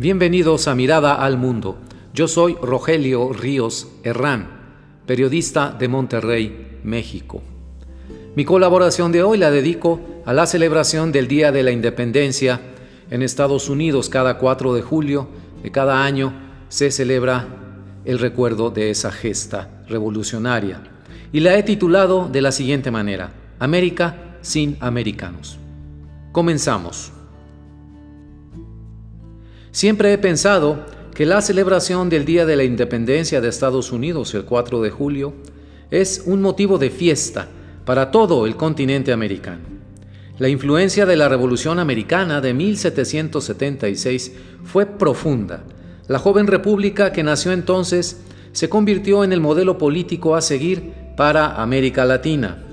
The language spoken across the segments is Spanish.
Bienvenidos a Mirada al Mundo. Yo soy Rogelio Ríos Herrán, periodista de Monterrey, México. Mi colaboración de hoy la dedico a la celebración del Día de la Independencia en Estados Unidos cada 4 de julio de cada año se celebra el recuerdo de esa gesta revolucionaria. Y la he titulado de la siguiente manera, América sin americanos. Comenzamos. Siempre he pensado que la celebración del Día de la Independencia de Estados Unidos el 4 de julio es un motivo de fiesta para todo el continente americano. La influencia de la Revolución Americana de 1776 fue profunda. La joven república que nació entonces se convirtió en el modelo político a seguir para América Latina.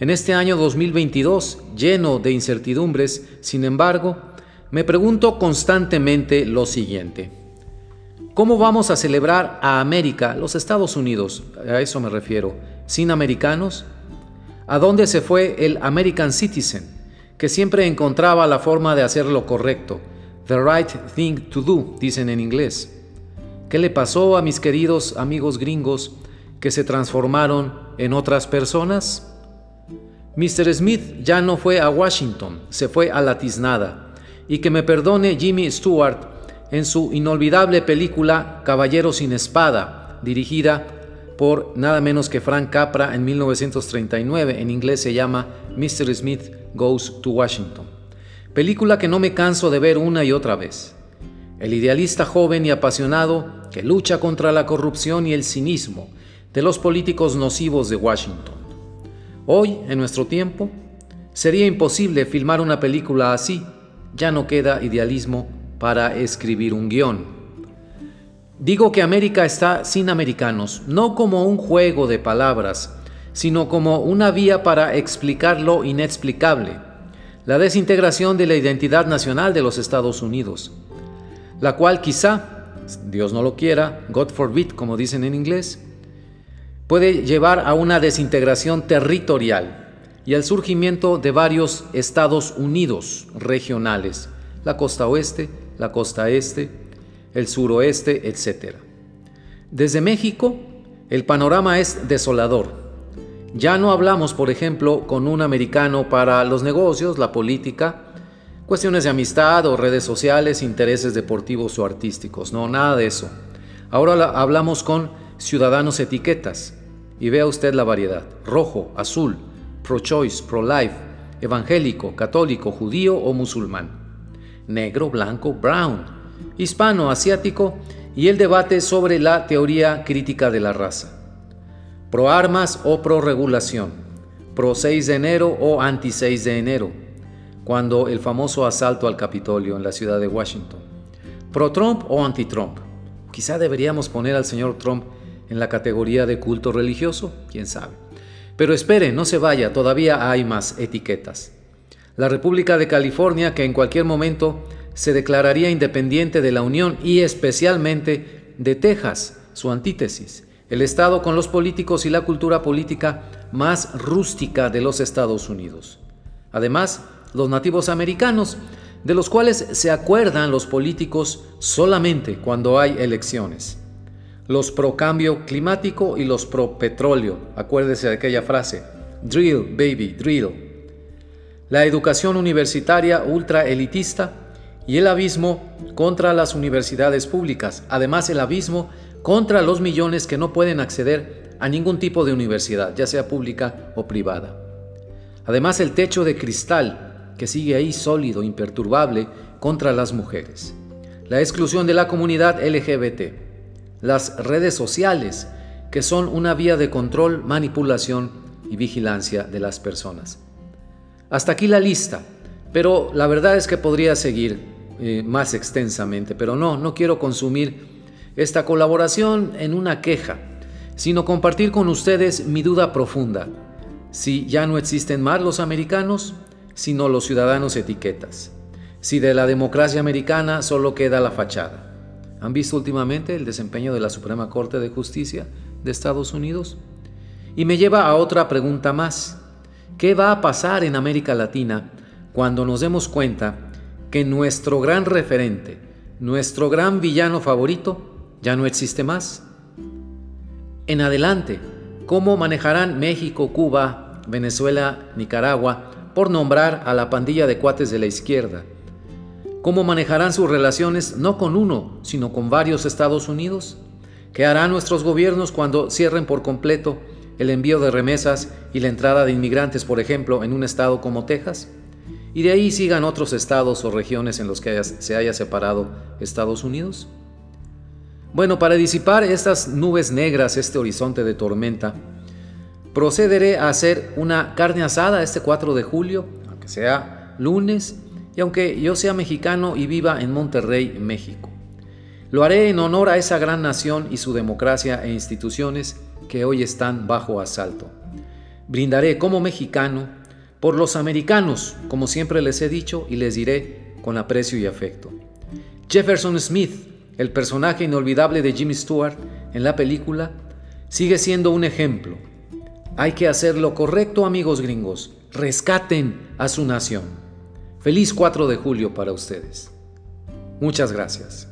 En este año 2022, lleno de incertidumbres, sin embargo, me pregunto constantemente lo siguiente. ¿Cómo vamos a celebrar a América, los Estados Unidos, a eso me refiero, sin americanos? ¿A dónde se fue el American Citizen, que siempre encontraba la forma de hacer lo correcto? The right thing to do, dicen en inglés. ¿Qué le pasó a mis queridos amigos gringos que se transformaron en otras personas? Mr. Smith ya no fue a Washington, se fue a la tiznada y que me perdone Jimmy Stewart en su inolvidable película Caballero sin Espada, dirigida por nada menos que Frank Capra en 1939, en inglés se llama Mr. Smith Goes to Washington. Película que no me canso de ver una y otra vez. El idealista joven y apasionado que lucha contra la corrupción y el cinismo de los políticos nocivos de Washington. Hoy, en nuestro tiempo, sería imposible filmar una película así, ya no queda idealismo para escribir un guion. Digo que América está sin americanos, no como un juego de palabras, sino como una vía para explicar lo inexplicable, la desintegración de la identidad nacional de los Estados Unidos, la cual quizá, Dios no lo quiera, God forbid, como dicen en inglés, puede llevar a una desintegración territorial y al surgimiento de varios Estados Unidos regionales, la costa oeste, la costa este, el suroeste, etc. Desde México, el panorama es desolador. Ya no hablamos, por ejemplo, con un americano para los negocios, la política, cuestiones de amistad o redes sociales, intereses deportivos o artísticos. No, nada de eso. Ahora hablamos con ciudadanos etiquetas. Y vea usted la variedad. Rojo, azul, pro-choice, pro-life, evangélico, católico, judío o musulmán, negro, blanco, brown, hispano, asiático y el debate sobre la teoría crítica de la raza, pro armas o pro regulación, pro 6 de enero o anti 6 de enero, cuando el famoso asalto al Capitolio en la ciudad de Washington, pro Trump o anti Trump. Quizá deberíamos poner al señor Trump en la categoría de culto religioso, quién sabe. Pero espere, no se vaya, todavía hay más etiquetas. La República de California, que en cualquier momento se declararía independiente de la Unión y especialmente de Texas, su antítesis, el Estado con los políticos y la cultura política más rústica de los Estados Unidos. Además, los nativos americanos, de los cuales se acuerdan los políticos solamente cuando hay elecciones los pro cambio climático y los pro petróleo. Acuérdese de aquella frase, drill, baby, drill. La educación universitaria ultra elitista y el abismo contra las universidades públicas. Además, el abismo contra los millones que no pueden acceder a ningún tipo de universidad, ya sea pública o privada. Además, el techo de cristal que sigue ahí sólido, imperturbable, contra las mujeres. La exclusión de la comunidad LGBT las redes sociales, que son una vía de control, manipulación y vigilancia de las personas. Hasta aquí la lista, pero la verdad es que podría seguir eh, más extensamente, pero no, no quiero consumir esta colaboración en una queja, sino compartir con ustedes mi duda profunda, si ya no existen más los americanos, sino los ciudadanos etiquetas, si de la democracia americana solo queda la fachada. ¿Han visto últimamente el desempeño de la Suprema Corte de Justicia de Estados Unidos? Y me lleva a otra pregunta más. ¿Qué va a pasar en América Latina cuando nos demos cuenta que nuestro gran referente, nuestro gran villano favorito, ya no existe más. En adelante, ¿cómo manejarán México, Cuba, Venezuela, Nicaragua, por nombrar a la pandilla de cuates de la izquierda? ¿Cómo manejarán sus relaciones no con uno, sino con varios Estados Unidos? ¿Qué harán nuestros gobiernos cuando cierren por completo el envío de remesas y la entrada de inmigrantes, por ejemplo, en un estado como Texas? Y de ahí sigan otros estados o regiones en los que se haya separado Estados Unidos. Bueno, para disipar estas nubes negras, este horizonte de tormenta, procederé a hacer una carne asada este 4 de julio, aunque sea lunes, y aunque yo sea mexicano y viva en Monterrey, México. Lo haré en honor a esa gran nación y su democracia e instituciones que hoy están bajo asalto. Brindaré como mexicano por los americanos, como siempre les he dicho y les diré con aprecio y afecto. Jefferson Smith, el personaje inolvidable de Jimmy Stewart en la película, sigue siendo un ejemplo. Hay que hacer lo correcto, amigos gringos. Rescaten a su nación. Feliz 4 de julio para ustedes. Muchas gracias.